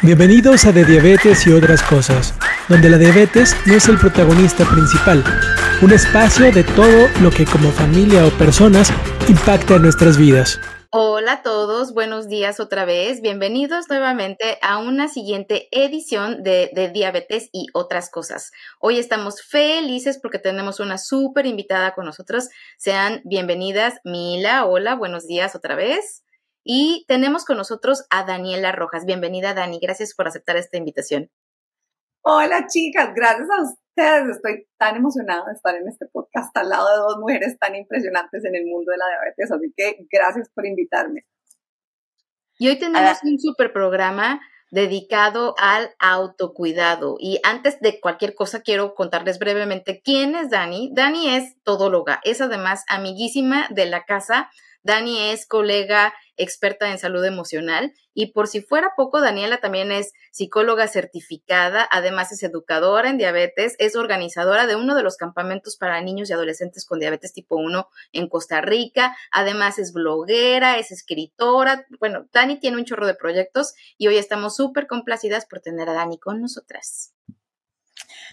Bienvenidos a De Diabetes y otras cosas, donde la diabetes no es el protagonista principal, un espacio de todo lo que como familia o personas impacta en nuestras vidas. Hola a todos, buenos días otra vez. Bienvenidos nuevamente a una siguiente edición de, de, Diabetes y otras cosas. Hoy estamos felices porque tenemos una súper invitada con nosotros. Sean bienvenidas, Mila. Hola, buenos días otra vez. Y tenemos con nosotros a Daniela Rojas. Bienvenida, Dani. Gracias por aceptar esta invitación. Hola, chicas. Gracias a ustedes. Estoy tan emocionada de estar en este podcast al lado de dos mujeres tan impresionantes en el mundo de la diabetes. Así que gracias por invitarme. Y hoy tenemos un super programa dedicado al autocuidado. Y antes de cualquier cosa, quiero contarles brevemente quién es Dani. Dani es todóloga, es además amiguísima de la casa. Dani es colega experta en salud emocional. Y por si fuera poco, Daniela también es psicóloga certificada, además es educadora en diabetes, es organizadora de uno de los campamentos para niños y adolescentes con diabetes tipo 1 en Costa Rica, además es bloguera, es escritora. Bueno, Dani tiene un chorro de proyectos y hoy estamos súper complacidas por tener a Dani con nosotras.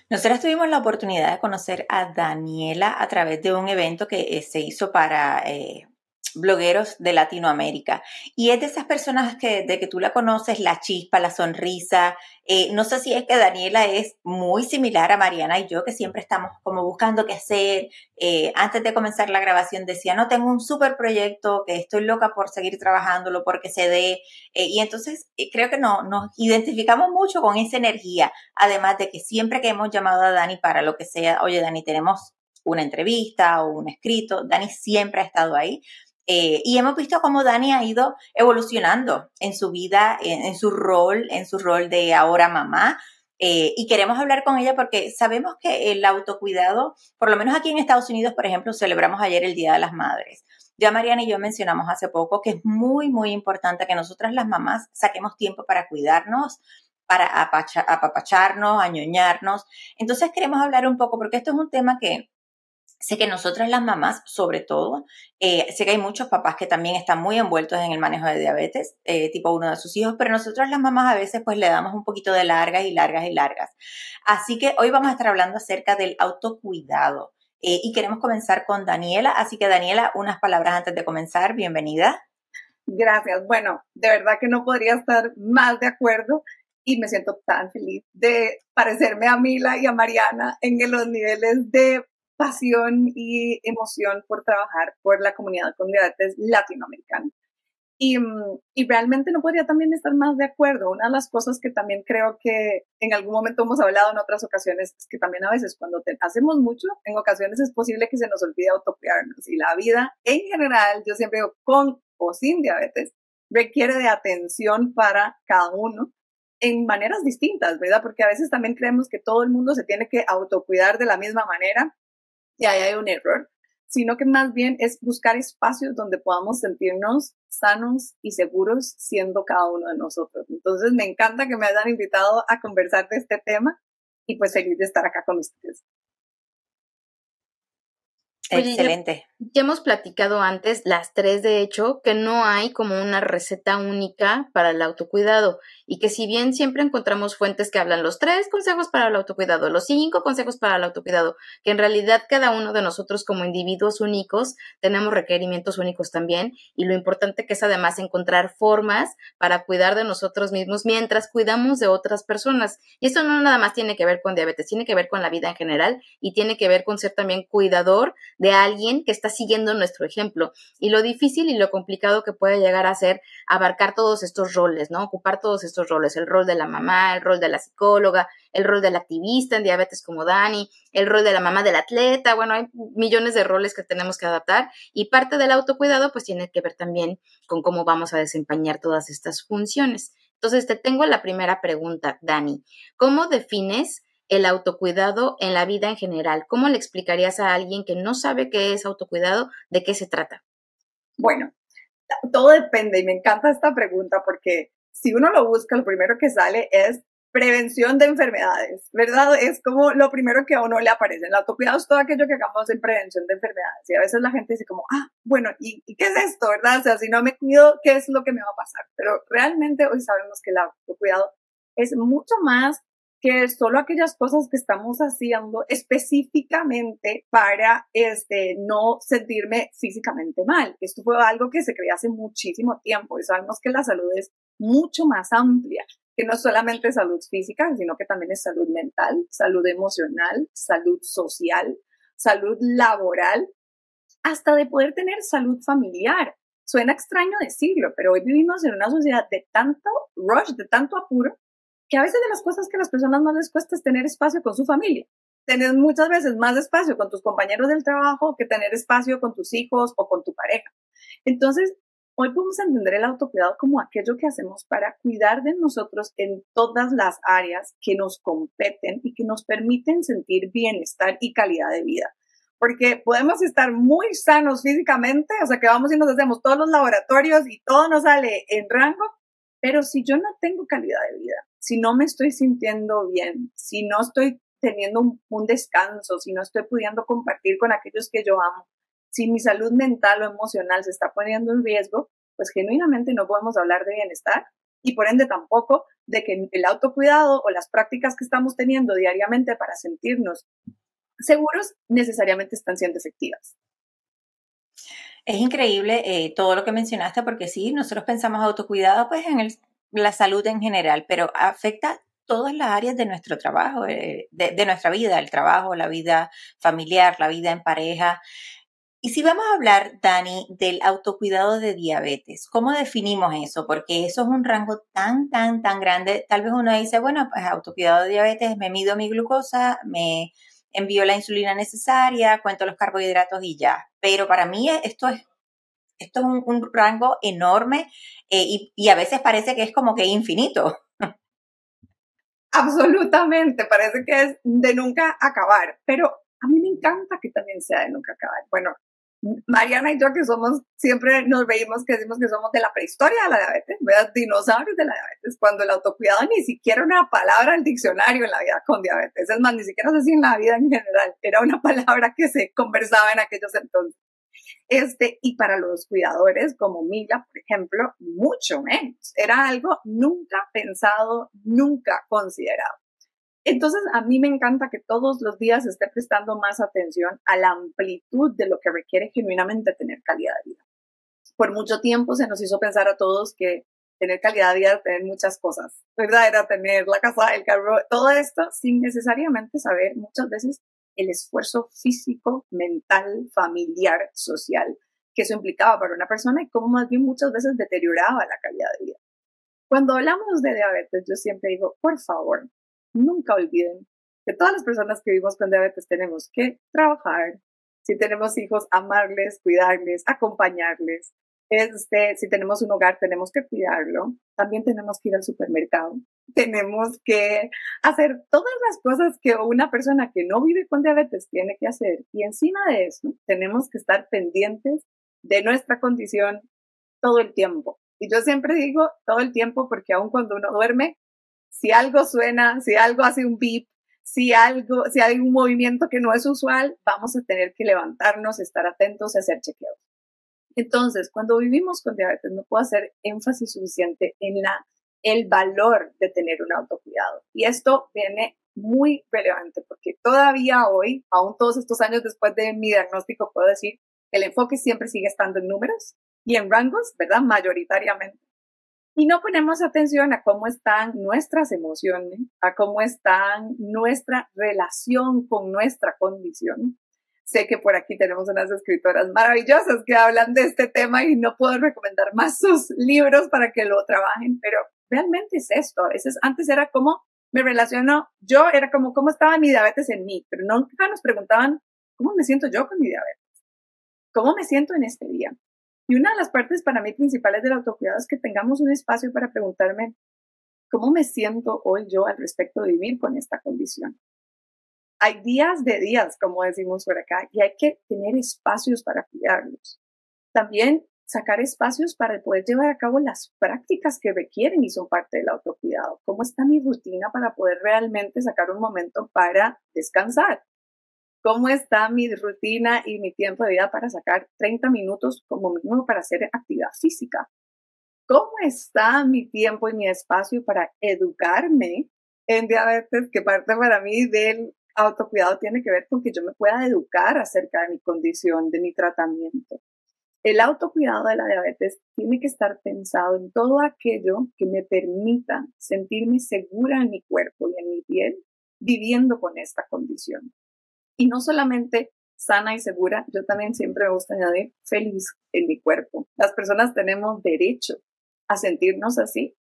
Nosotras tuvimos la oportunidad de conocer a Daniela a través de un evento que eh, se hizo para eh, blogueros de Latinoamérica. Y es de esas personas que de que tú la conoces, la chispa, la sonrisa. Eh, no sé si es que Daniela es muy similar a Mariana y yo, que siempre estamos como buscando qué hacer. Eh, antes de comenzar la grabación decía, no, tengo un súper proyecto, que estoy loca por seguir trabajándolo, porque se dé. Eh, y entonces creo que no, nos identificamos mucho con esa energía. Además de que siempre que hemos llamado a Dani para lo que sea, oye, Dani, tenemos una entrevista o un escrito, Dani siempre ha estado ahí. Eh, y hemos visto cómo Dani ha ido evolucionando en su vida, en, su rol, en su rol de ahora mamá. Eh, y queremos hablar con ella porque sabemos que el autocuidado, por lo menos aquí en Estados Unidos, por ejemplo, celebramos ayer el Día de las Madres. Ya Mariana y yo mencionamos hace poco que es muy, muy importante que nosotras las mamás saquemos tiempo para cuidarnos, para apapacharnos, añoñarnos. Entonces queremos hablar un poco, porque esto es un tema que Sé que nosotras las mamás, sobre todo, eh, sé que hay muchos papás que también están muy envueltos en el manejo de diabetes, eh, tipo uno de sus hijos, pero nosotras las mamás a veces pues le damos un poquito de largas y largas y largas. Así que hoy vamos a estar hablando acerca del autocuidado eh, y queremos comenzar con Daniela. Así que Daniela, unas palabras antes de comenzar, bienvenida. Gracias. Bueno, de verdad que no podría estar más de acuerdo y me siento tan feliz de parecerme a Mila y a Mariana en los niveles de pasión y emoción por trabajar por la comunidad con diabetes latinoamericana. Y, y, realmente no podría también estar más de acuerdo. Una de las cosas que también creo que en algún momento hemos hablado en otras ocasiones es que también a veces cuando hacemos mucho, en ocasiones es posible que se nos olvide autocuidarnos. Y la vida en general, yo siempre digo, con o sin diabetes, requiere de atención para cada uno en maneras distintas, ¿verdad? Porque a veces también creemos que todo el mundo se tiene que autocuidar de la misma manera y ahí hay un error, sino que más bien es buscar espacios donde podamos sentirnos sanos y seguros siendo cada uno de nosotros. Entonces me encanta que me hayan invitado a conversar de este tema y pues feliz de estar acá con ustedes. Excelente. Ya, hemos platicado antes, las tres de hecho, que no hay como una receta única para el autocuidado y que si bien siempre encontramos fuentes que hablan los tres consejos para el autocuidado, los cinco consejos para el autocuidado, que en realidad cada uno de nosotros como individuos únicos tenemos requerimientos únicos también y lo importante que es además encontrar formas para cuidar de nosotros mismos mientras cuidamos de otras personas. Y eso no nada más tiene que ver con diabetes, tiene que ver con la vida en general y tiene que ver con ser también cuidador de alguien que está siguiendo nuestro ejemplo y lo difícil y lo complicado que puede llegar a ser abarcar todos estos roles, ¿no? Ocupar todos estos roles, el rol de la mamá, el rol de la psicóloga, el rol del activista en diabetes como Dani, el rol de la mamá del atleta, bueno, hay millones de roles que tenemos que adaptar y parte del autocuidado pues tiene que ver también con cómo vamos a desempeñar todas estas funciones. Entonces, te tengo la primera pregunta, Dani. ¿Cómo defines el autocuidado en la vida en general? ¿Cómo le explicarías a alguien que no sabe qué es autocuidado, de qué se trata? Bueno, todo depende y me encanta esta pregunta porque si uno lo busca, lo primero que sale es prevención de enfermedades, ¿verdad? Es como lo primero que a uno le aparece. El autocuidado es todo aquello que hagamos en prevención de enfermedades. Y a veces la gente dice como, ah, bueno, ¿y, ¿y, qué es esto, verdad? O sea, si no me cuido, ¿qué es lo que me va a pasar? Pero realmente hoy sabemos que el autocuidado es mucho más que solo aquellas cosas que estamos haciendo específicamente para este, no sentirme físicamente mal. Esto fue algo que se creó hace muchísimo tiempo y sabemos que la salud es mucho más amplia, que no solamente salud física, sino que también es salud mental, salud emocional, salud social, salud laboral, hasta de poder tener salud familiar. Suena extraño decirlo, pero hoy vivimos en una sociedad de tanto rush, de tanto apuro, que a veces de las cosas que a las personas más les cuesta es tener espacio con su familia. Tener muchas veces más espacio con tus compañeros del trabajo que tener espacio con tus hijos o con tu pareja. Entonces, hoy podemos entender el autocuidado como aquello que hacemos para cuidar de nosotros en todas las áreas que nos competen y que nos permiten sentir bienestar y calidad de vida. Porque podemos estar muy sanos físicamente, o sea que vamos y nos hacemos todos los laboratorios y todo nos sale en rango, pero si yo no tengo calidad de vida, si no me estoy sintiendo bien, si no estoy teniendo un, descanso, si no estoy pudiendo compartir con aquellos que yo amo, si mi salud mental o emocional se está poniendo en riesgo, pues genuinamente no podemos hablar de bienestar y por ende tampoco de que el autocuidado o las prácticas que estamos teniendo diariamente para sentirnos seguros necesariamente están siendo efectivas. Es increíble eh, todo lo que mencionaste porque sí, nosotros pensamos autocuidado pues en la salud en general, pero afecta todas las áreas de nuestro trabajo, eh, de, nuestra vida, el trabajo, la vida familiar, la vida en pareja. Y si vamos a hablar, Dani, del autocuidado de diabetes, ¿cómo definimos eso? Porque eso es un rango tan, tan, tan grande. Tal vez uno dice, bueno, pues autocuidado de diabetes, me mido mi glucosa, me envío la insulina necesaria, cuento los carbohidratos y ya. Pero para mí esto es, esto es un, rango enorme eh, y, y a veces parece que es como que infinito. Absolutamente, parece que es de nunca acabar, pero a mí me encanta que también sea de nunca acabar. Bueno, Mariana y yo que somos, siempre nos veíamos que decimos que somos de la prehistoria de la diabetes, ¿verdad? dinosaurios de la diabetes, cuando el autocuidado ni siquiera una palabra en el diccionario en la vida con diabetes, es más, ni siquiera sé si en la vida en general, era una palabra que se conversaba en aquellos entonces. Este, y para los cuidadores como Mila, por ejemplo, mucho menos. Era algo nunca pensado, nunca considerado. Entonces, a mí me encanta que todos los días esté prestando más atención a la amplitud de lo que requiere genuinamente tener calidad de vida. Por mucho tiempo se nos hizo pensar a todos que tener calidad de vida era tener muchas cosas, ¿verdad? Era tener la casa, el carro, todo esto sin necesariamente saber muchas veces el esfuerzo físico, mental, familiar, social que eso implicaba para una persona y cómo más bien muchas veces deterioraba la calidad de vida. Cuando hablamos de diabetes, yo siempre digo, por favor, nunca olviden que todas las personas que vivimos con diabetes tenemos que trabajar. Si tenemos hijos, amarles, cuidarles, acompañarles. Este, si tenemos un hogar, tenemos que cuidarlo. También tenemos que ir al supermercado. Tenemos que hacer todas las cosas que una persona que no vive con diabetes tiene que hacer. Y encima de eso, tenemos que estar pendientes de nuestra condición todo el tiempo. Y yo siempre digo todo el tiempo porque aun cuando uno duerme, si algo suena, si algo hace un beep, si algo, si hay un movimiento que no es usual, vamos a tener que levantarnos, estar atentos y hacer chequeos. Entonces, cuando vivimos con diabetes, no puedo hacer énfasis suficiente en la, el valor de tener un autocuidado. Y esto viene muy relevante porque todavía hoy, aún todos estos años después de mi diagnóstico, puedo decir que el enfoque siempre sigue estando en números y en rangos, ¿verdad? Mayoritariamente y no ponemos atención a cómo están nuestras emociones, a cómo está nuestra relación con nuestra condición. Sé que por aquí tenemos unas escritoras maravillosas que hablan de este tema y no puedo recomendar más sus libros para que lo trabajen, pero realmente es esto. A veces antes era como me relaciono, yo era como cómo estaba mi diabetes en mí, pero nunca nos preguntaban cómo me siento yo con mi diabetes, cómo me siento en este día. Y una de las partes para mí principales del autocuidado es que tengamos un espacio para preguntarme cómo me siento hoy yo al respecto de vivir con esta condición. Hay días de días, como decimos por acá, y hay que tener espacios para cuidarlos. También sacar espacios para poder llevar a cabo las prácticas que requieren y son parte del autocuidado. ¿Cómo está mi rutina para poder realmente sacar un momento para descansar? Cómo está mi rutina y mi tiempo de vida para sacar 30 minutos como mínimo para hacer actividad física. ¿Cómo está mi tiempo y mi espacio para educarme en diabetes? Que parte para mí del autocuidado tiene que ver con que yo me pueda educar acerca de mi condición, de mi tratamiento. El autocuidado de la diabetes tiene que estar pensado en todo aquello que me permita sentirme segura en mi cuerpo y en mi piel viviendo con esta condición. Y no solamente sana y segura, yo también siempre me gusta añadir feliz en mi cuerpo. Las personas tenemos derecho a sentirnos así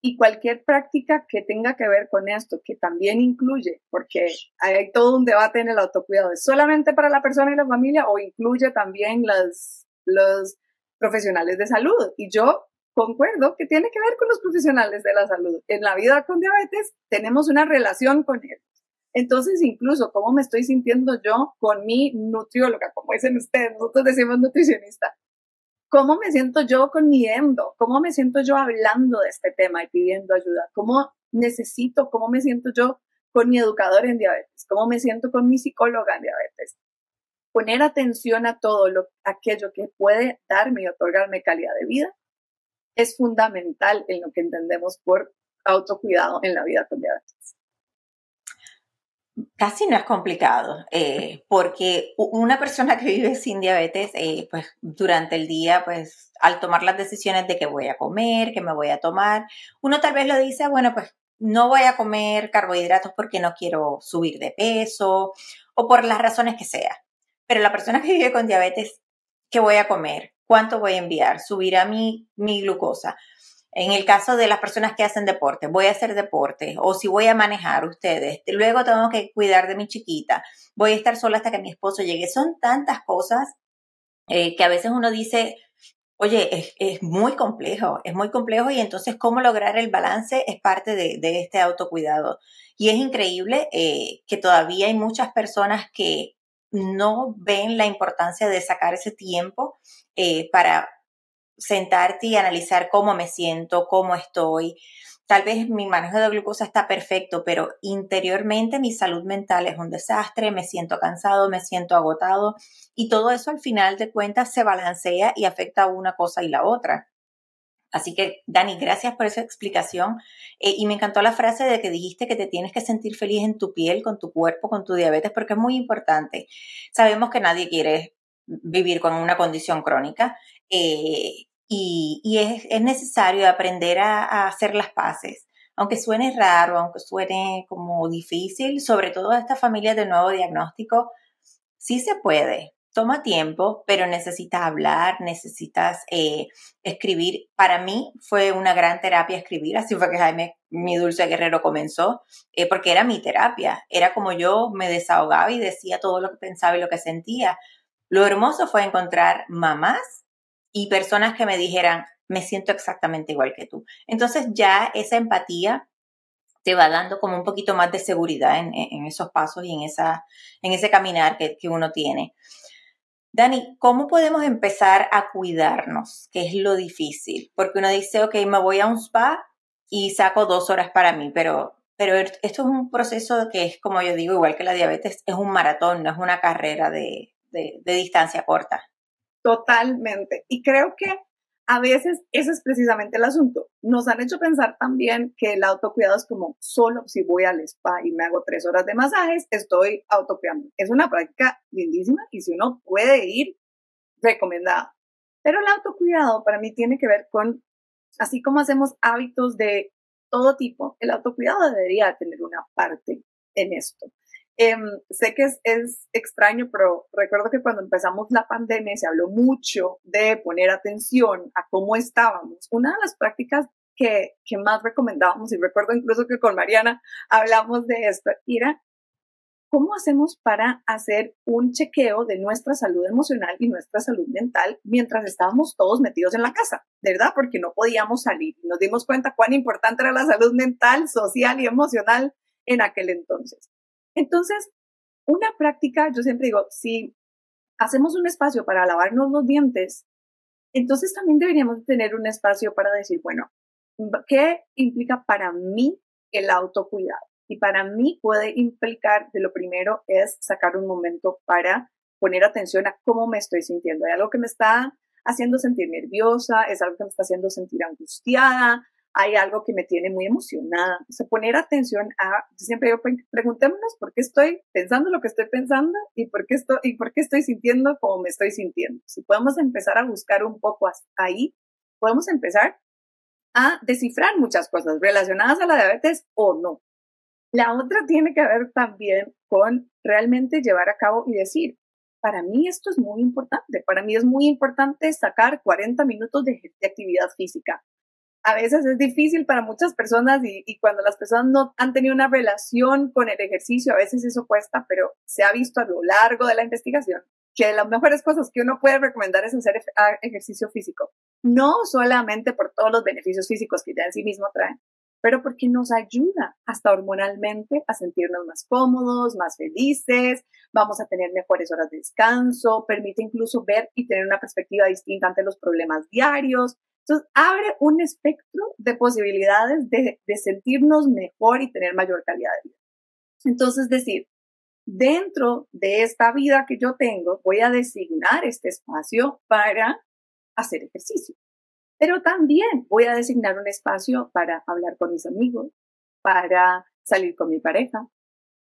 y cualquier práctica que tenga que ver con esto, que también incluye, porque hay todo un debate en el autocuidado, ¿es solamente para la persona y la familia o incluye también las los profesionales de salud. Y yo concuerdo que tiene que ver con los profesionales de la salud. En la vida con diabetes tenemos una relación con ellos. Entonces, incluso cómo me estoy sintiendo yo con mi nutrióloga, como dicen ustedes, nosotros decimos nutricionista. ¿Cómo me siento yo con mi endo? ¿Cómo me siento yo hablando de este tema y pidiendo ayuda? ¿Cómo necesito, cómo me siento yo con mi educador en diabetes? ¿Cómo me siento con mi psicóloga en diabetes? poner atención a todo lo, aquello que puede darme y otorgarme calidad de vida es fundamental en lo que entendemos por autocuidado en la vida con diabetes. Casi no es complicado, eh, porque una persona que vive sin diabetes, eh, pues durante el día, pues al tomar las decisiones de qué voy a comer, qué me voy a tomar, uno tal vez lo dice, bueno, pues no voy a comer carbohidratos porque no quiero subir de peso o por las razones que sea. Pero la persona que vive con diabetes, ¿qué voy a comer? ¿Cuánto voy a enviar? ¿Subirá mi, mi glucosa? En el caso de las personas que hacen deporte, voy a hacer deporte o si voy a manejar ustedes, luego tengo que cuidar de mi chiquita, voy a estar sola hasta que mi esposo llegue. Son tantas cosas eh, que a veces uno dice, oye, es, muy complejo, es muy complejo y entonces cómo lograr el balance es parte de, de este autocuidado. Y es increíble eh, que todavía hay muchas personas que no ven la importancia de sacar ese tiempo eh, para sentarte y analizar cómo me siento, cómo estoy. Tal vez mi manejo de glucosa está perfecto, pero interiormente mi salud mental es un desastre, me siento cansado, me siento agotado y todo eso al final de cuentas se balancea y afecta a una cosa y la otra. Así que, Dani, gracias por esa explicación. Eh, y me encantó la frase de que dijiste que te tienes que sentir feliz en tu piel, con tu cuerpo, con tu diabetes, porque es muy importante. Sabemos que nadie quiere vivir con una condición crónica eh, y, es, necesario aprender a, hacer las paces aunque suene raro, aunque suene como difícil, sobre todo a esta familia de nuevo diagnóstico, sí se puede toma tiempo, pero necesitas hablar, necesitas eh, escribir. Para mí fue una gran terapia escribir, así fue que Jaime, mi dulce guerrero, comenzó, eh, porque era mi terapia, era como yo me desahogaba y decía todo lo que pensaba y lo que sentía. Lo hermoso fue encontrar mamás y personas que me dijeran, me siento exactamente igual que tú. Entonces ya esa empatía te va dando como un poquito más de seguridad en, esos pasos y en, esa, en ese caminar que, que uno tiene. Dani, ¿cómo podemos empezar a cuidarnos? Que es lo difícil. Porque uno dice, ok, me voy a un spa y saco dos horas para mí, pero, pero esto es un proceso que es, como yo digo, igual que la diabetes, es un maratón, no es una carrera de, de, distancia corta. Totalmente. Y creo que a veces ese es precisamente el asunto. Nos han hecho pensar también que el autocuidado es como solo si voy al spa y me hago tres horas de masajes, estoy autocuidando. Es una práctica lindísima y si uno puede ir, recomendado. Pero el autocuidado para mí tiene que ver con, así como hacemos hábitos de todo tipo, el autocuidado debería tener una parte en esto. Em, sé que es, es, extraño, pero recuerdo que cuando empezamos la pandemia se habló mucho de poner atención a cómo estábamos. Una de las prácticas que, que más recomendábamos, y recuerdo incluso que con Mariana hablamos de esto, era cómo hacemos para hacer un chequeo de nuestra salud emocional y nuestra salud mental mientras estábamos todos metidos en la casa, ¿verdad? Porque no podíamos salir. Nos dimos cuenta cuán importante era la salud mental, social y emocional en aquel entonces. Entonces, una práctica, yo siempre digo, si hacemos un espacio para lavarnos los dientes, entonces también deberíamos tener un espacio para decir, bueno, ¿qué implica para mí el autocuidado? Y para mí puede implicar, de lo primero es sacar un momento para poner atención a cómo me estoy sintiendo. Hay algo que me está haciendo sentir nerviosa, es algo que me está haciendo sentir angustiada, hay algo que me tiene muy emocionada. O sea, poner atención a, siempre digo, preguntémonos por qué estoy pensando lo que estoy pensando y por qué estoy, y por qué estoy sintiendo como me estoy sintiendo. Si podemos empezar a buscar un poco ahí, podemos empezar a descifrar muchas cosas relacionadas a la diabetes o no. La otra tiene que ver también con realmente llevar a cabo y decir, para mí esto es muy importante, para mí es muy importante sacar 40 minutos de, actividad física. A veces es difícil para muchas personas y, y, cuando las personas no han tenido una relación con el ejercicio, a veces eso cuesta, pero se ha visto a lo largo de la investigación que las mejores cosas que uno puede recomendar es hacer ejercicio físico. No solamente por todos los beneficios físicos que ya en sí mismo traen, pero porque nos ayuda hasta hormonalmente a sentirnos más cómodos, más felices, vamos a tener mejores horas de descanso, permite incluso ver y tener una perspectiva distinta ante los problemas diarios. Entonces, abre un espectro de posibilidades de, de sentirnos mejor y tener mayor calidad de vida. Entonces, decir, dentro de esta vida que yo tengo, voy a designar este espacio para hacer ejercicio. Pero también voy a designar un espacio para hablar con mis amigos, para salir con mi pareja,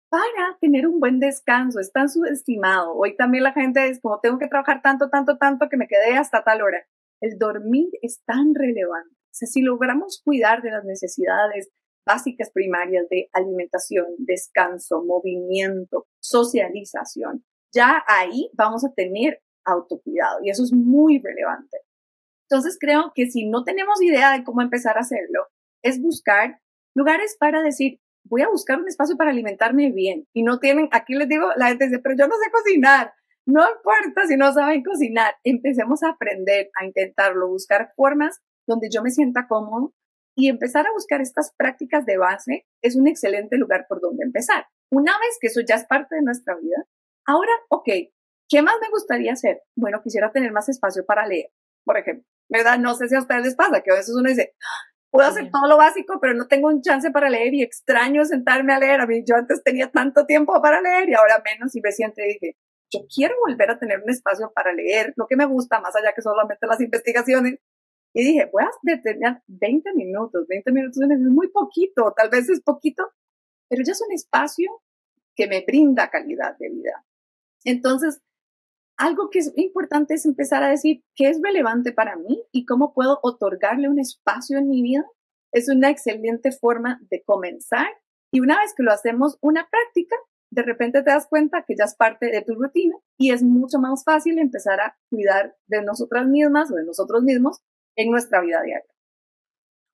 para tener un buen descanso. Es tan subestimado. Hoy también la gente es como tengo que trabajar tanto, tanto, tanto que me quedé hasta tal hora. El dormir es tan relevante. O sea, si logramos cuidar de las necesidades básicas primarias de alimentación, descanso, movimiento, socialización, ya ahí vamos a tener autocuidado y eso es muy relevante. Entonces creo que si no tenemos idea de cómo empezar a hacerlo, es buscar lugares para decir, voy a buscar un espacio para alimentarme bien. Y no tienen, aquí les digo, la gente dice, pero yo no sé cocinar. No importa si no saben cocinar. Empecemos a aprender, a intentarlo, buscar formas donde yo me sienta cómodo y empezar a buscar estas prácticas de base es un excelente lugar por donde empezar. Una vez que eso ya es parte de nuestra vida, ahora, ok, ¿qué más me gustaría hacer? Bueno, quisiera tener más espacio para leer, por ejemplo. ¿verdad? No sé si a ustedes les pasa, que a veces uno dice, puedo hacer todo lo básico, pero no tengo un chance para leer y extraño sentarme a leer. A mí yo antes tenía tanto tiempo para leer y ahora menos y reciente dije, yo quiero volver a tener un espacio para leer lo que me gusta, más allá que solamente las investigaciones. Y dije, voy a detener 20 minutos, 20 minutos es muy poquito, tal vez es poquito, pero ya es un espacio que me brinda calidad de vida. Entonces, algo que es importante es empezar a decir qué es relevante para mí y cómo puedo otorgarle un espacio en mi vida. Es una excelente forma de comenzar y una vez que lo hacemos una práctica, de repente te das cuenta que ya es parte de tu rutina y es mucho más fácil empezar a cuidar de nosotras mismas o de nosotros mismos en nuestra vida diaria.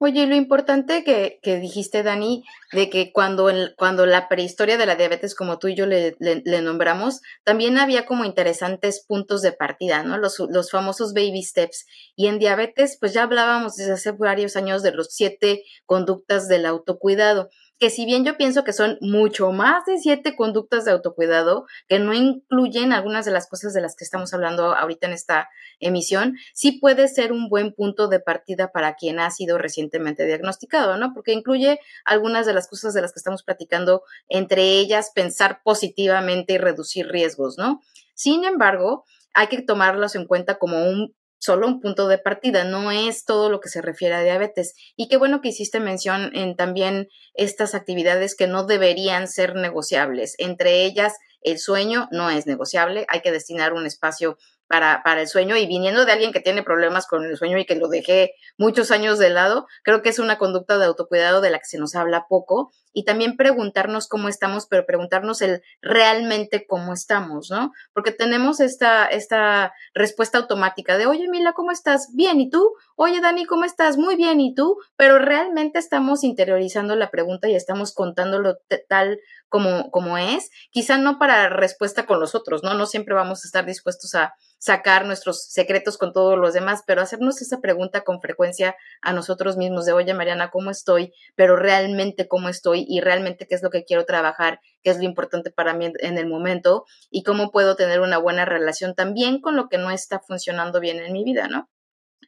Oye, lo importante que, que dijiste, Dani, de que cuando, cuando la prehistoria de la diabetes, como tú y yo le, le, nombramos, también había como interesantes puntos de partida, ¿no? Los, los famosos baby steps. Y en diabetes, pues ya hablábamos desde hace varios años de los siete conductas del autocuidado que si bien yo pienso que son mucho más de siete conductas de autocuidado, que no incluyen algunas de las cosas de las que estamos hablando ahorita en esta emisión, sí puede ser un buen punto de partida para quien ha sido recientemente diagnosticado, ¿no? Porque incluye algunas de las cosas de las que estamos platicando, entre ellas pensar positivamente y reducir riesgos, ¿no? Sin embargo, hay que tomarlos en cuenta como un solo un punto de partida, no es todo lo que se refiere a diabetes. Y qué bueno que hiciste mención en también estas actividades que no deberían ser negociables. Entre ellas, el sueño no es negociable, hay que destinar un espacio para, para el sueño y viniendo de alguien que tiene problemas con el sueño y que lo dejé muchos años de lado, creo que es una conducta de autocuidado de la que se nos habla poco y también preguntarnos cómo estamos, pero preguntarnos el realmente cómo estamos, ¿no? Porque tenemos esta, esta respuesta automática de, oye, Mila, ¿cómo estás? Bien, ¿y tú? Oye, Dani, ¿cómo estás? Muy bien, ¿y tú? Pero realmente estamos interiorizando la pregunta y estamos contándolo tal como, como es, quizá no para respuesta con los otros, ¿no? No siempre vamos a estar dispuestos a sacar nuestros secretos con todos los demás, pero hacernos esa pregunta con frecuencia a nosotros mismos de, oye, Mariana, ¿cómo estoy? Pero realmente cómo estoy y realmente qué es lo que quiero trabajar, qué es lo importante para mí en el momento y cómo puedo tener una buena relación también con lo que no está funcionando bien en mi vida, ¿no?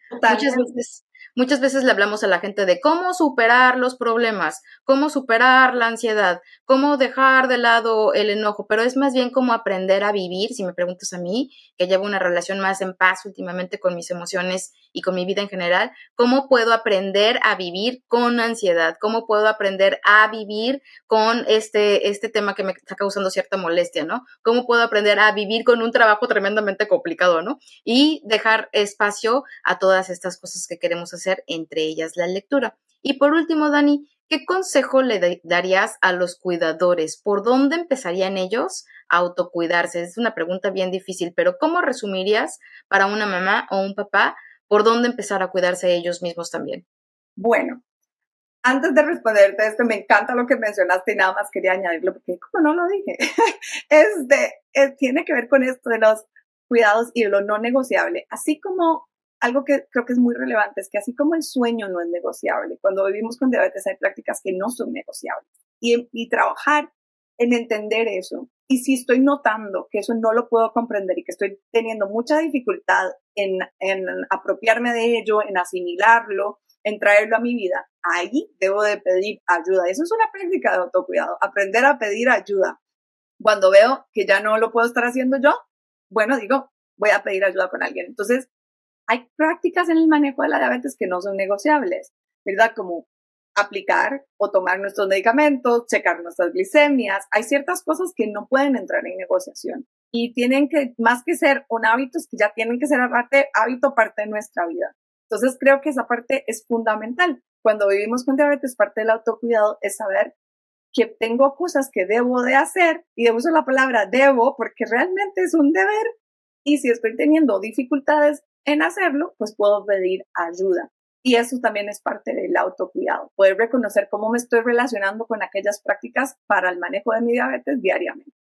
Muchas veces Muchas veces le hablamos a la gente de cómo superar los problemas, cómo superar la ansiedad, cómo dejar de lado el enojo, pero es más bien cómo aprender a vivir, si me preguntas a mí, que llevo una relación más en paz últimamente con mis emociones y con mi vida en general, cómo puedo aprender a vivir con ansiedad, cómo puedo aprender a vivir con este, este tema que me está causando cierta molestia, ¿no? Cómo puedo aprender a vivir con un trabajo tremendamente complicado, ¿no? Y dejar espacio a todas estas cosas que queremos hacer, entre ellas la lectura. Y por último, Dani, ¿qué consejo le darías a los cuidadores? ¿Por dónde empezarían ellos a autocuidarse? Es una pregunta bien difícil, pero ¿cómo resumirías para una mamá o un papá por dónde empezar a cuidarse ellos mismos también? Bueno, antes de responderte esto, me encanta lo que mencionaste y nada más quería añadirlo porque como no lo dije, es de, eh, tiene que ver con esto de los cuidados y lo no negociable, así como algo que creo que es muy relevante es que así como el sueño no es negociable, cuando vivimos con diabetes hay prácticas que no son negociables y, trabajar en entender eso. Y si estoy notando que eso no lo puedo comprender y que estoy teniendo mucha dificultad en, en apropiarme de ello, en asimilarlo, en traerlo a mi vida, ahí debo de pedir ayuda. Eso es una práctica de autocuidado, aprender a pedir ayuda. Cuando veo que ya no lo puedo estar haciendo yo, bueno, digo, voy a pedir ayuda con alguien. Entonces, hay prácticas en el manejo de la diabetes que no son negociables, ¿verdad? Como aplicar o tomar nuestros medicamentos, checar nuestras glicemias. Hay ciertas cosas que no pueden entrar en negociación y tienen que, más que ser un hábito, que ya tienen que ser parte, hábito parte de nuestra vida. Entonces creo que esa parte es fundamental. Cuando vivimos con diabetes, parte del autocuidado es saber que tengo cosas que debo de hacer y usar la palabra debo porque realmente es un deber y si estoy teniendo dificultades en hacerlo, pues puedo pedir ayuda. Y eso también es parte del autocuidado, poder reconocer cómo me estoy relacionando con aquellas prácticas para el manejo de mi diabetes diariamente.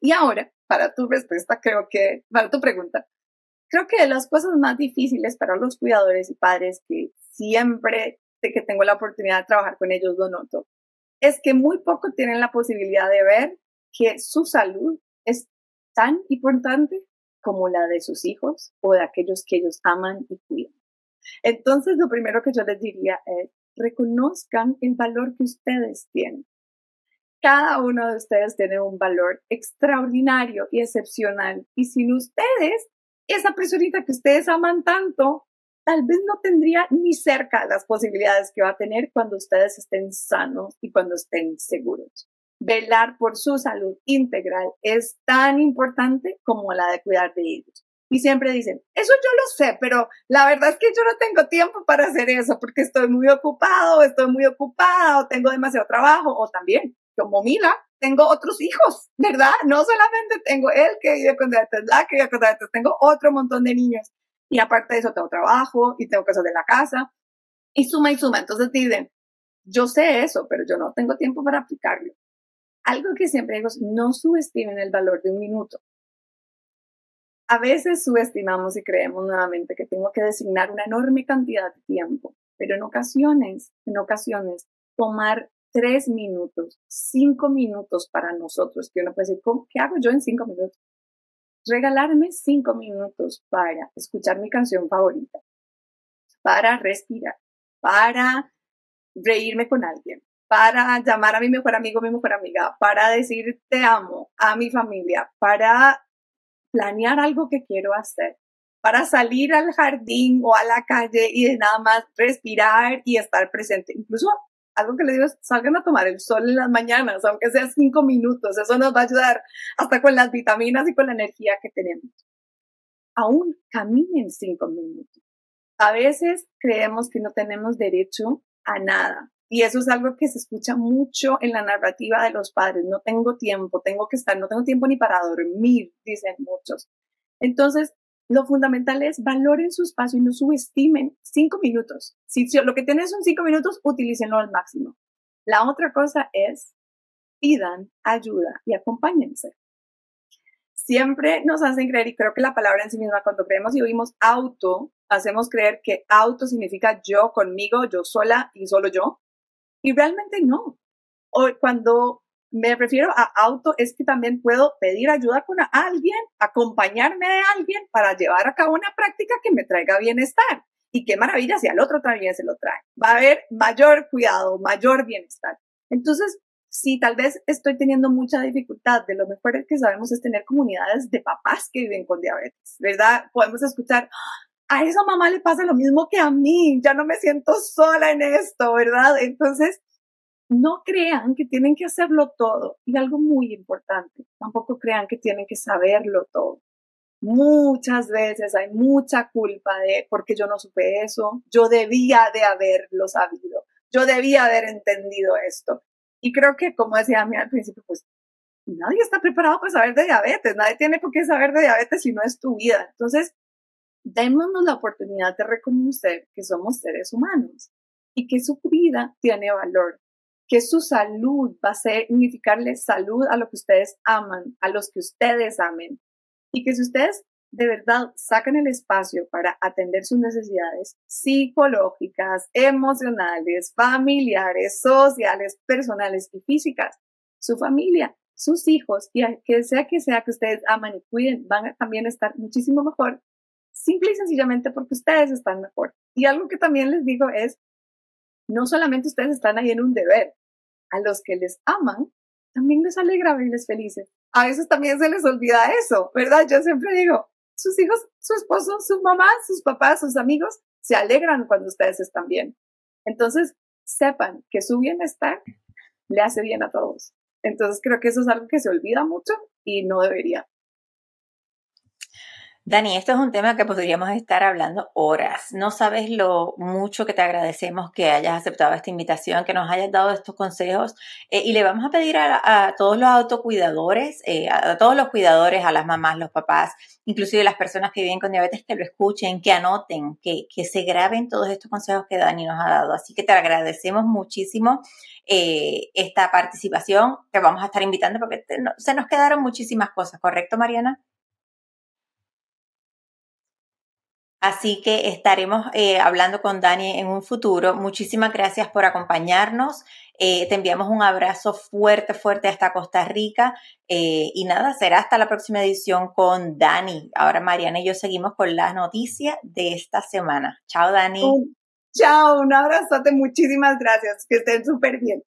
Y ahora, para tu respuesta, creo que, para tu pregunta, creo que de las cosas más difíciles para los cuidadores y padres que siempre de que tengo la oportunidad de trabajar con ellos lo noto, es que muy poco tienen la posibilidad de ver que su salud es tan importante como la de sus hijos o de aquellos que ellos aman y cuidan. Entonces, lo primero que yo les diría es, reconozcan el valor que ustedes tienen. Cada uno de ustedes tiene un valor extraordinario y excepcional. Y sin ustedes, esa personita que ustedes aman tanto, tal vez no tendría ni cerca las posibilidades que va a tener cuando ustedes estén sanos y cuando estén seguros. Velar por su salud integral es tan importante como la de cuidar de ellos. Y siempre dicen, eso yo lo sé, pero la verdad es que yo no tengo tiempo para hacer eso porque estoy muy ocupado, estoy muy ocupado, tengo demasiado trabajo, o también, como Mila, tengo otros hijos, ¿verdad? No solamente tengo él que vive con diabetes, la que vive con diabetes, tengo otro montón de niños. Y aparte de eso, tengo trabajo y tengo cosas de la casa. Y suma y suma. Entonces dicen, yo sé eso, pero yo no tengo tiempo para aplicarlo. Algo que siempre digo, no subestimen el valor de un minuto. A veces subestimamos y creemos nuevamente que tengo que designar una enorme cantidad de tiempo, pero en ocasiones, en ocasiones, tomar tres minutos, cinco minutos para nosotros, que uno puede decir, ¿qué hago yo en cinco minutos? Regalarme cinco minutos para escuchar mi canción favorita, para respirar, para reírme con alguien, para llamar a mi mejor amigo, mi mejor amiga, para decir te amo a mi familia, para planear algo que quiero hacer, para salir al jardín o a la calle y de nada más respirar y estar presente. Incluso algo que le digo es, salgan a tomar el sol en las mañanas, aunque sea cinco minutos, eso nos va a ayudar hasta con las vitaminas y con la energía que tenemos. Aún caminen cinco minutos. A veces creemos que no tenemos derecho a nada. Y eso es algo que se escucha mucho en la narrativa de los padres. No tengo tiempo, tengo que estar, no tengo tiempo ni para dormir, dicen muchos. Entonces, lo fundamental es valoren su espacio y no subestimen cinco minutos. Si, lo que tienen son cinco minutos, utilícenlo al máximo. La otra cosa es pidan ayuda y acompáñense. Siempre nos hacen creer, y creo que la palabra en sí misma, cuando creemos y oímos auto, hacemos creer que auto significa yo conmigo, yo sola y solo yo. Y realmente no. O cuando me refiero a auto, es que también puedo pedir ayuda con alguien, acompañarme de alguien para llevar a cabo una práctica que me traiga bienestar. Y qué maravilla si al otro también se lo trae. Va a haber mayor cuidado, mayor bienestar. Entonces, si tal vez estoy teniendo mucha dificultad, de lo mejor que sabemos es tener comunidades de papás que viven con diabetes, ¿verdad? Podemos escuchar, a esa mamá le pasa lo mismo que a mí, ya no me siento sola en esto, ¿verdad? Entonces, no crean que tienen que hacerlo todo. Y algo muy importante, tampoco crean que tienen que saberlo todo. Muchas veces hay mucha culpa de porque yo no supe eso, yo debía de haberlo sabido, yo debía haber entendido esto. Y creo que, como decía a mí al principio, pues nadie está preparado para saber de diabetes, nadie tiene por qué saber de diabetes si no es tu vida. Entonces, démonos la oportunidad de reconocer que somos seres humanos y que su vida tiene valor, que su salud va a significarle salud a lo que ustedes aman, a los que ustedes amen, y que si ustedes de verdad sacan el espacio para atender sus necesidades psicológicas, emocionales, familiares, sociales, personales y físicas, su familia, sus hijos y que sea que sea que ustedes aman y cuiden, van a también estar muchísimo mejor, simple y sencillamente porque ustedes están mejor. Y algo que también les digo es, no solamente ustedes están ahí en un deber, a los que les aman, también les alegra verles felices. A veces también se les olvida eso, ¿verdad? Yo siempre digo, sus hijos, su esposo, su mamá, sus papás, sus amigos, se alegran cuando ustedes están bien. Entonces, sepan que su bienestar le hace bien a todos. Entonces, creo que eso es algo que se olvida mucho y no debería. Dani, esto es un tema que podríamos estar hablando horas. No sabes lo mucho que te agradecemos que hayas aceptado esta invitación, que nos hayas dado estos consejos eh, y le vamos a pedir a, todos los autocuidadores, eh, a, todos los cuidadores, a las mamás, los papás, inclusive las personas que viven con diabetes, que lo escuchen, que anoten, que, que se graben todos estos consejos que Dani nos ha dado. Así que te agradecemos muchísimo eh, esta participación. Te vamos a estar invitando porque se nos quedaron muchísimas cosas, ¿correcto, Mariana? Así que estaremos eh, hablando con Dani en un futuro. Muchísimas gracias por acompañarnos. Eh, te enviamos un abrazo fuerte, fuerte hasta Costa Rica. Eh, y nada, será hasta la próxima edición con Dani. Ahora Mariana y yo seguimos con las noticias de esta semana. Chao, Dani. chao, un abrazote. Muchísimas gracias. Que estén súper bien.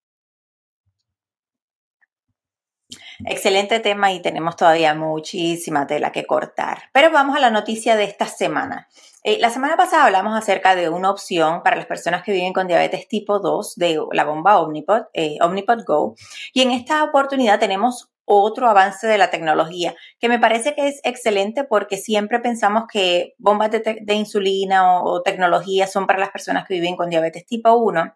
Excelente tema y tenemos todavía muchísima tela que cortar. Pero vamos a la noticia de esta semana. Eh, la semana pasada hablamos acerca de una opción para las personas que viven con diabetes tipo 2 de la bomba Omnipod, eh, Omnipod Go. Y en esta oportunidad tenemos otro avance de la tecnología que me parece que es excelente porque siempre pensamos que bombas de, insulina o, o tecnología son para las personas que viven con diabetes tipo 1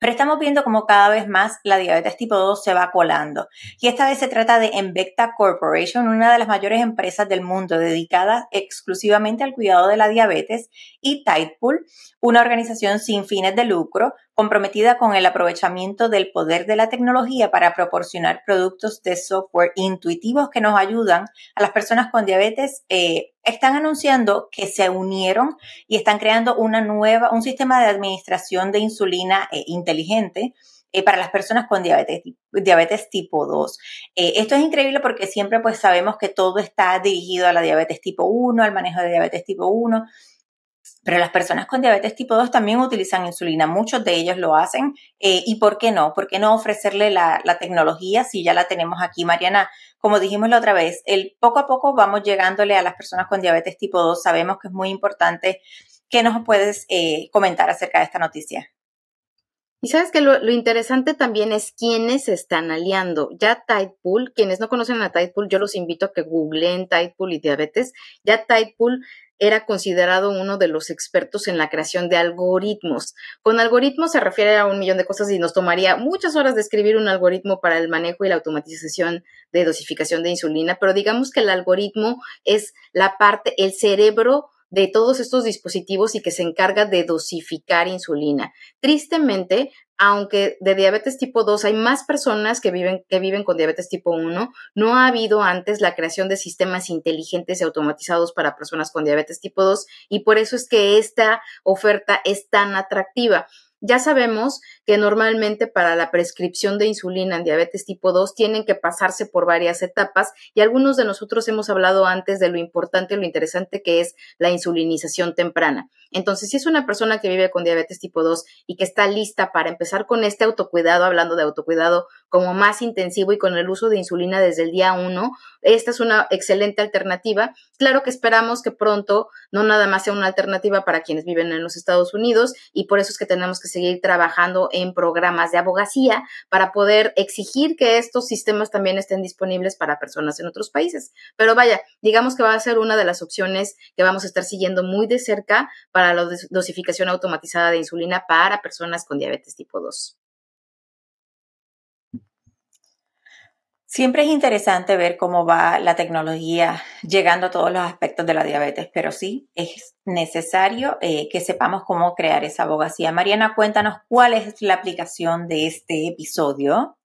pero estamos viendo como cada vez más la diabetes tipo 2 se va colando. Y esta vez se trata de Embecta Corporation, una de las mayores empresas del mundo dedicada exclusivamente al cuidado de la diabetes, y Tidepool, una organización sin fines de lucro comprometida con el aprovechamiento del poder de la tecnología para proporcionar productos de software intuitivos que nos ayudan a las personas con diabetes. Eh, están anunciando que se unieron y están creando una nueva, un sistema de administración de insulina eh, inteligente eh, para las personas con diabetes, diabetes tipo 2. esto es increíble porque siempre pues sabemos que todo está dirigido a la diabetes tipo 1, al manejo de diabetes tipo 1, pero las personas con diabetes tipo 2 también utilizan insulina, muchos de ellos lo hacen. Eh, ¿Y por qué no? ¿Por qué no ofrecerle la, tecnología si ya la tenemos aquí, Mariana? Como dijimos la otra vez, poco a poco vamos llegándole a las personas con diabetes tipo 2. Sabemos que es muy importante. ¿Qué nos puedes eh, comentar acerca de esta noticia? Y sabes que lo, interesante también es quiénes están aliando. Ya Tidepool, quienes no conocen a Tidepool, yo los invito a que googleen Tidepool y diabetes. Ya Tidepool era considerado uno de los expertos en la creación de algoritmos. Con algoritmos se refiere a un millón de cosas y nos tomaría muchas horas de escribir un algoritmo para el manejo y la automatización de dosificación de insulina, pero digamos que el algoritmo es la parte, el cerebro de todos estos dispositivos y que se encarga de dosificar insulina. Tristemente, aunque de diabetes tipo 2 hay más personas que viven, que viven con diabetes tipo 1, no ha habido antes la creación de sistemas inteligentes y automatizados para personas con diabetes tipo 2 y por eso es que esta oferta es tan atractiva. Ya sabemos que normalmente para la prescripción de insulina en diabetes tipo 2 tienen que pasarse por varias etapas y algunos de nosotros hemos hablado antes de lo importante lo interesante que es la insulinización temprana. Entonces, si es una persona que vive con diabetes tipo 2 y que está lista para empezar con este autocuidado, hablando de autocuidado como más intensivo y con el uso de insulina desde el día 1, esta es una excelente alternativa. Claro que esperamos que pronto no nada más sea una alternativa para quienes viven en los Estados Unidos y por eso es que tenemos que seguir trabajando en programas de abogacía para poder exigir que estos sistemas también estén disponibles para personas en otros países. Pero vaya, digamos que va a ser una de las opciones que vamos a estar siguiendo muy de cerca para la dosificación automatizada de insulina para personas con diabetes tipo 2. Siempre es interesante ver cómo va la tecnología llegando a todos los aspectos de la diabetes, pero sí es necesario eh, que sepamos cómo crear esa abogacía. Mariana, cuéntanos cuál es la aplicación de este episodio.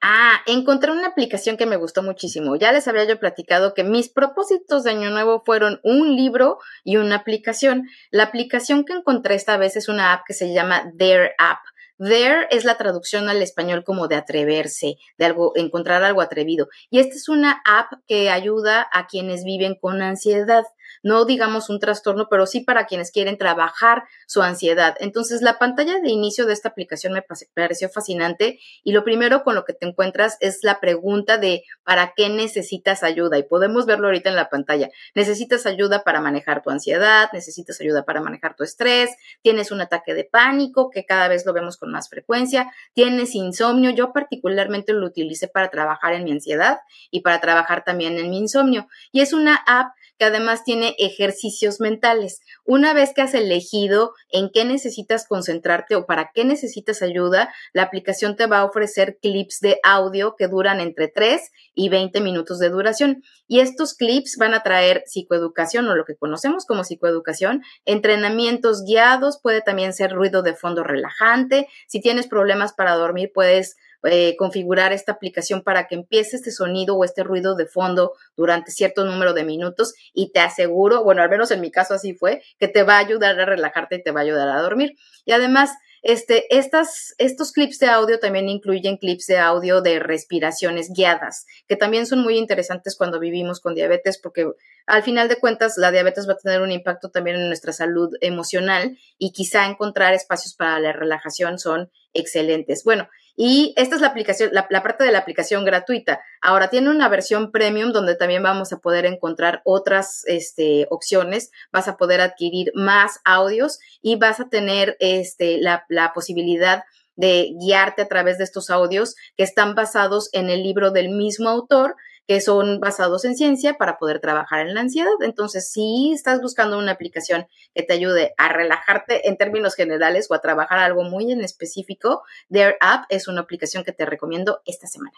Ah, encontré una aplicación que me gustó muchísimo. Ya les había yo platicado que mis propósitos de Año Nuevo fueron un libro y una aplicación. La aplicación que encontré esta vez es una app que se llama Dare App. There es la traducción al español como de atreverse, de algo, encontrar algo atrevido. Y esta es una app que ayuda a quienes viven con ansiedad no digamos un trastorno, pero sí para quienes quieren trabajar su ansiedad. Entonces, la pantalla de inicio de esta aplicación me pareció fascinante y lo primero con lo que te encuentras es la pregunta de ¿para qué necesitas ayuda? Y podemos verlo ahorita en la pantalla. Necesitas ayuda para manejar tu ansiedad, necesitas ayuda para manejar tu estrés, tienes un ataque de pánico que cada vez lo vemos con más frecuencia, tienes insomnio. Yo particularmente lo utilicé para trabajar en mi ansiedad y para trabajar también en mi insomnio. Y es una app que además tiene ejercicios mentales. Una vez que has elegido en qué necesitas concentrarte o para qué necesitas ayuda, la aplicación te va a ofrecer clips de audio que duran entre 3 y 20 minutos de duración. Y estos clips van a traer psicoeducación o lo que conocemos como psicoeducación, entrenamientos guiados, puede también ser ruido de fondo relajante. Si tienes problemas para dormir, puedes eh, configurar esta aplicación para que empiece este sonido o este ruido de fondo durante cierto número de minutos y te aseguro, bueno, al menos en mi caso así fue, que te va a ayudar a relajarte y te va a ayudar a dormir. Y además, este, estas, estos clips de audio también incluyen clips de audio de respiraciones guiadas, que también son muy interesantes cuando vivimos con diabetes, porque al final de cuentas la diabetes va a tener un impacto también en nuestra salud emocional y quizá encontrar espacios para la relajación son excelentes. Bueno, y esta es la aplicación, la, parte de la aplicación gratuita. Ahora tiene una versión premium donde también vamos a poder encontrar otras este, opciones. Vas a poder adquirir más audios y vas a tener este, la, la posibilidad de guiarte a través de estos audios que están basados en el libro del mismo autor que son basados en ciencia para poder trabajar en la ansiedad. Entonces, si estás buscando una aplicación que te ayude a relajarte en términos generales o a trabajar algo muy en específico, Their App es una aplicación que te recomiendo esta semana.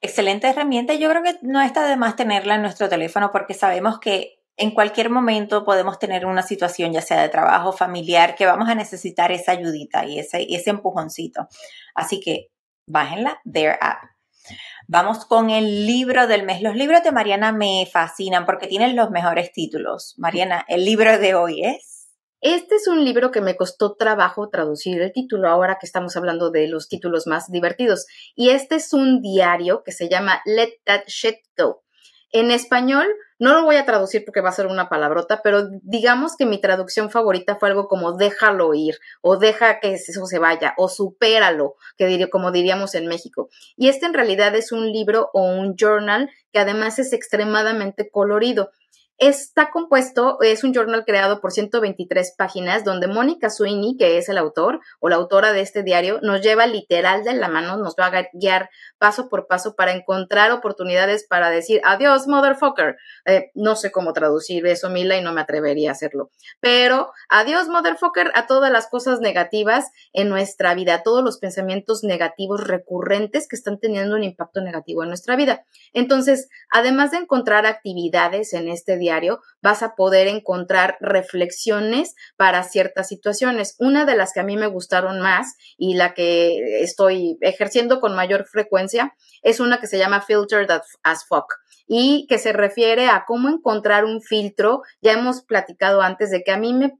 Excelente herramienta. Yo creo que no está de más tenerla en nuestro teléfono porque sabemos que en cualquier momento podemos tener una situación, ya sea de trabajo, familiar, que vamos a necesitar esa ayudita y ese, ese empujoncito. Así que bájenla, Their App. Vamos con el libro del mes. Los libros de Mariana me fascinan porque tienen los mejores títulos. Mariana, el libro de hoy es. Este es un libro que me costó trabajo traducir el título, ahora que estamos hablando de los títulos más divertidos. Y este es un diario que se llama Let That Shit Go. En español, no lo voy a traducir porque va a ser una palabrota, pero digamos que mi traducción favorita fue algo como déjalo ir, o deja que eso se vaya, o supéralo, que diría, como diríamos en México. Y este en realidad es un libro o un journal que además es extremadamente colorido. Está compuesto, es un journal creado por 123 páginas donde Mónica Sweeney, que es el autor o la autora de este diario, nos lleva literal de la mano, nos va a guiar paso por paso para encontrar oportunidades para decir adiós, motherfucker. Eh, no sé cómo traducir eso, Mila, y no me atrevería a hacerlo. Pero adiós, motherfucker, a todas las cosas negativas en nuestra vida, a todos los pensamientos negativos recurrentes que están teniendo un impacto negativo en nuestra vida. Entonces, además de encontrar actividades en este diario, vas a poder encontrar reflexiones para ciertas situaciones. Una de las que a mí me gustaron más y la que estoy ejerciendo con mayor frecuencia es una que se llama Filtered as Fuck y que se refiere a cómo encontrar un filtro. Ya hemos platicado antes de que a mí me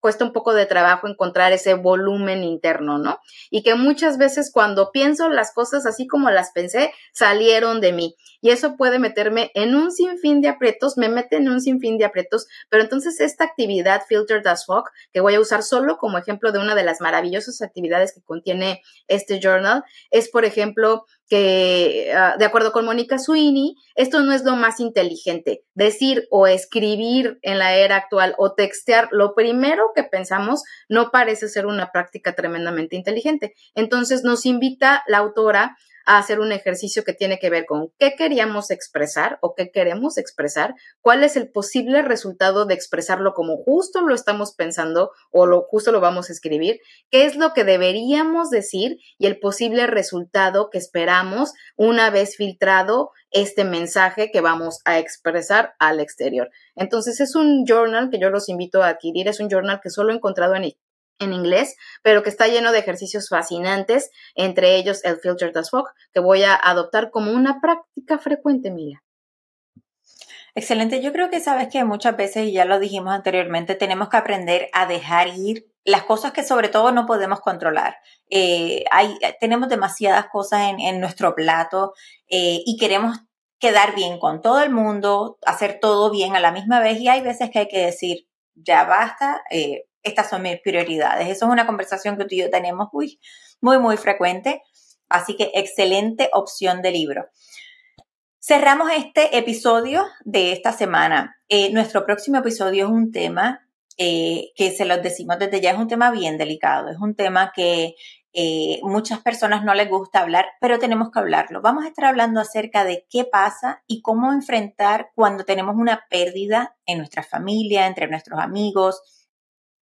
cuesta un poco de trabajo encontrar ese volumen interno, ¿no? Y que muchas veces cuando pienso las cosas así como las pensé, salieron de mí. Y eso puede meterme en un sinfín de aprietos, me mete en un sinfín de aprietos, pero entonces esta actividad Filter Das Fog, que voy a usar solo como ejemplo de una de las maravillosas actividades que contiene este journal, es por ejemplo que, ah, de acuerdo con Mónica Sweeney, esto no es lo más inteligente. Decir o escribir en la era actual o textear lo primero que pensamos no parece ser una práctica tremendamente inteligente. Entonces nos invita la autora a hacer un ejercicio que tiene que ver con qué queríamos expresar o qué queremos expresar, cuál es el posible resultado de expresarlo como justo lo estamos pensando o lo justo lo vamos a escribir, qué es lo que deberíamos decir y el posible resultado que esperamos una vez filtrado este mensaje que vamos a expresar al exterior. Entonces es un journal que yo los invito a adquirir, es un journal que solo he encontrado en en inglés, pero que está lleno de ejercicios fascinantes, entre ellos el Filter Das Fog, que voy a adoptar como una práctica frecuente, Mila. Excelente. Yo creo que sabes que muchas veces, y ya lo dijimos anteriormente, tenemos que aprender a dejar ir las cosas que sobre todo no podemos controlar. Eh, hay, tenemos demasiadas cosas en, nuestro plato eh, y queremos quedar bien con todo el mundo, hacer todo bien a la misma vez y hay veces que hay que decir, ya basta, eh, estas son mis prioridades. Eso es una conversación que tú y yo tenemos muy, muy, frecuente. Así que excelente opción de libro. Cerramos este episodio de esta semana. Eh, nuestro próximo episodio es un tema eh, que se los decimos desde ya, es un tema bien delicado, es un tema que eh, muchas personas no les gusta hablar, pero tenemos que hablarlo. Vamos a estar hablando acerca de qué pasa y cómo enfrentar cuando tenemos una pérdida en nuestra familia, entre nuestros amigos,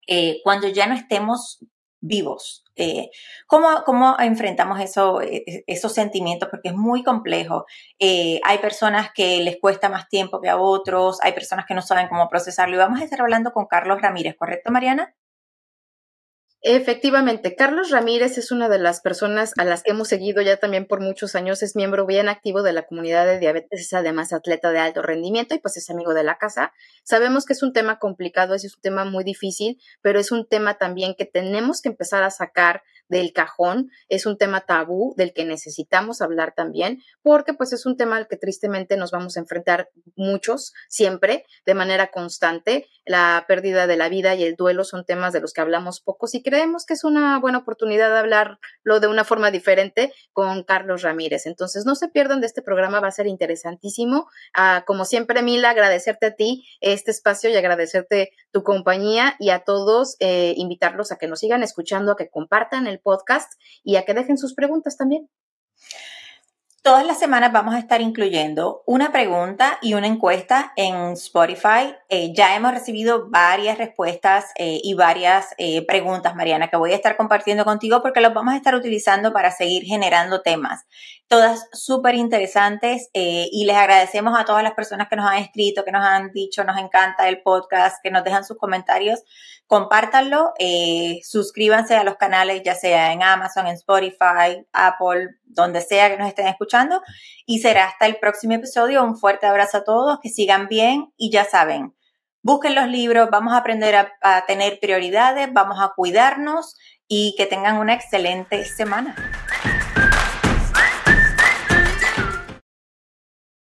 eh, cuando ya no estemos vivos. Eh, ¿cómo, ¿cómo, enfrentamos eso, eh, esos sentimientos? Porque es muy complejo. hay personas que les cuesta más tiempo que a otros, hay personas que no saben cómo procesarlo. Y vamos a estar hablando con Carlos Ramírez, ¿correcto, Mariana? Efectivamente, Carlos Ramírez es una de las personas a las que hemos seguido ya también por muchos años, es miembro bien activo de la comunidad de diabetes, es además atleta de alto rendimiento y pues es amigo de la casa. Sabemos que es un tema complicado, es un tema muy difícil, pero es un tema también que tenemos que empezar a sacar del cajón, es un tema tabú del que necesitamos hablar también, porque pues es un tema al que tristemente nos vamos a enfrentar muchos, siempre, de manera constante. La pérdida de la vida y el duelo son temas de los que hablamos pocos y creemos que es una buena oportunidad de hablarlo de una forma diferente con Carlos Ramírez. Entonces, no se pierdan de este programa, va a ser interesantísimo. Ah, como siempre, Mila, agradecerte a ti este espacio y agradecerte tu compañía y a todos eh, invitarlos a que nos sigan escuchando, a que compartan el podcast y a que dejen sus preguntas también. Todas las semanas vamos a estar incluyendo una pregunta y una encuesta en Spotify. Eh, ya hemos recibido varias respuestas eh, y varias eh, preguntas, Mariana, que voy a estar compartiendo contigo porque los vamos a estar utilizando para seguir generando temas. Todas súper interesantes y les agradecemos a todas las personas que nos han escrito, que nos han dicho, nos encanta el podcast, que nos dejan sus comentarios. Compártanlo, suscríbanse a los canales, ya sea en Amazon, en Spotify, Apple, donde sea que nos estén escuchando. Y será hasta el próximo episodio. Un fuerte abrazo a todos, que sigan bien y ya saben, busquen los libros, vamos a aprender a, tener prioridades, vamos a cuidarnos y que tengan una excelente semana.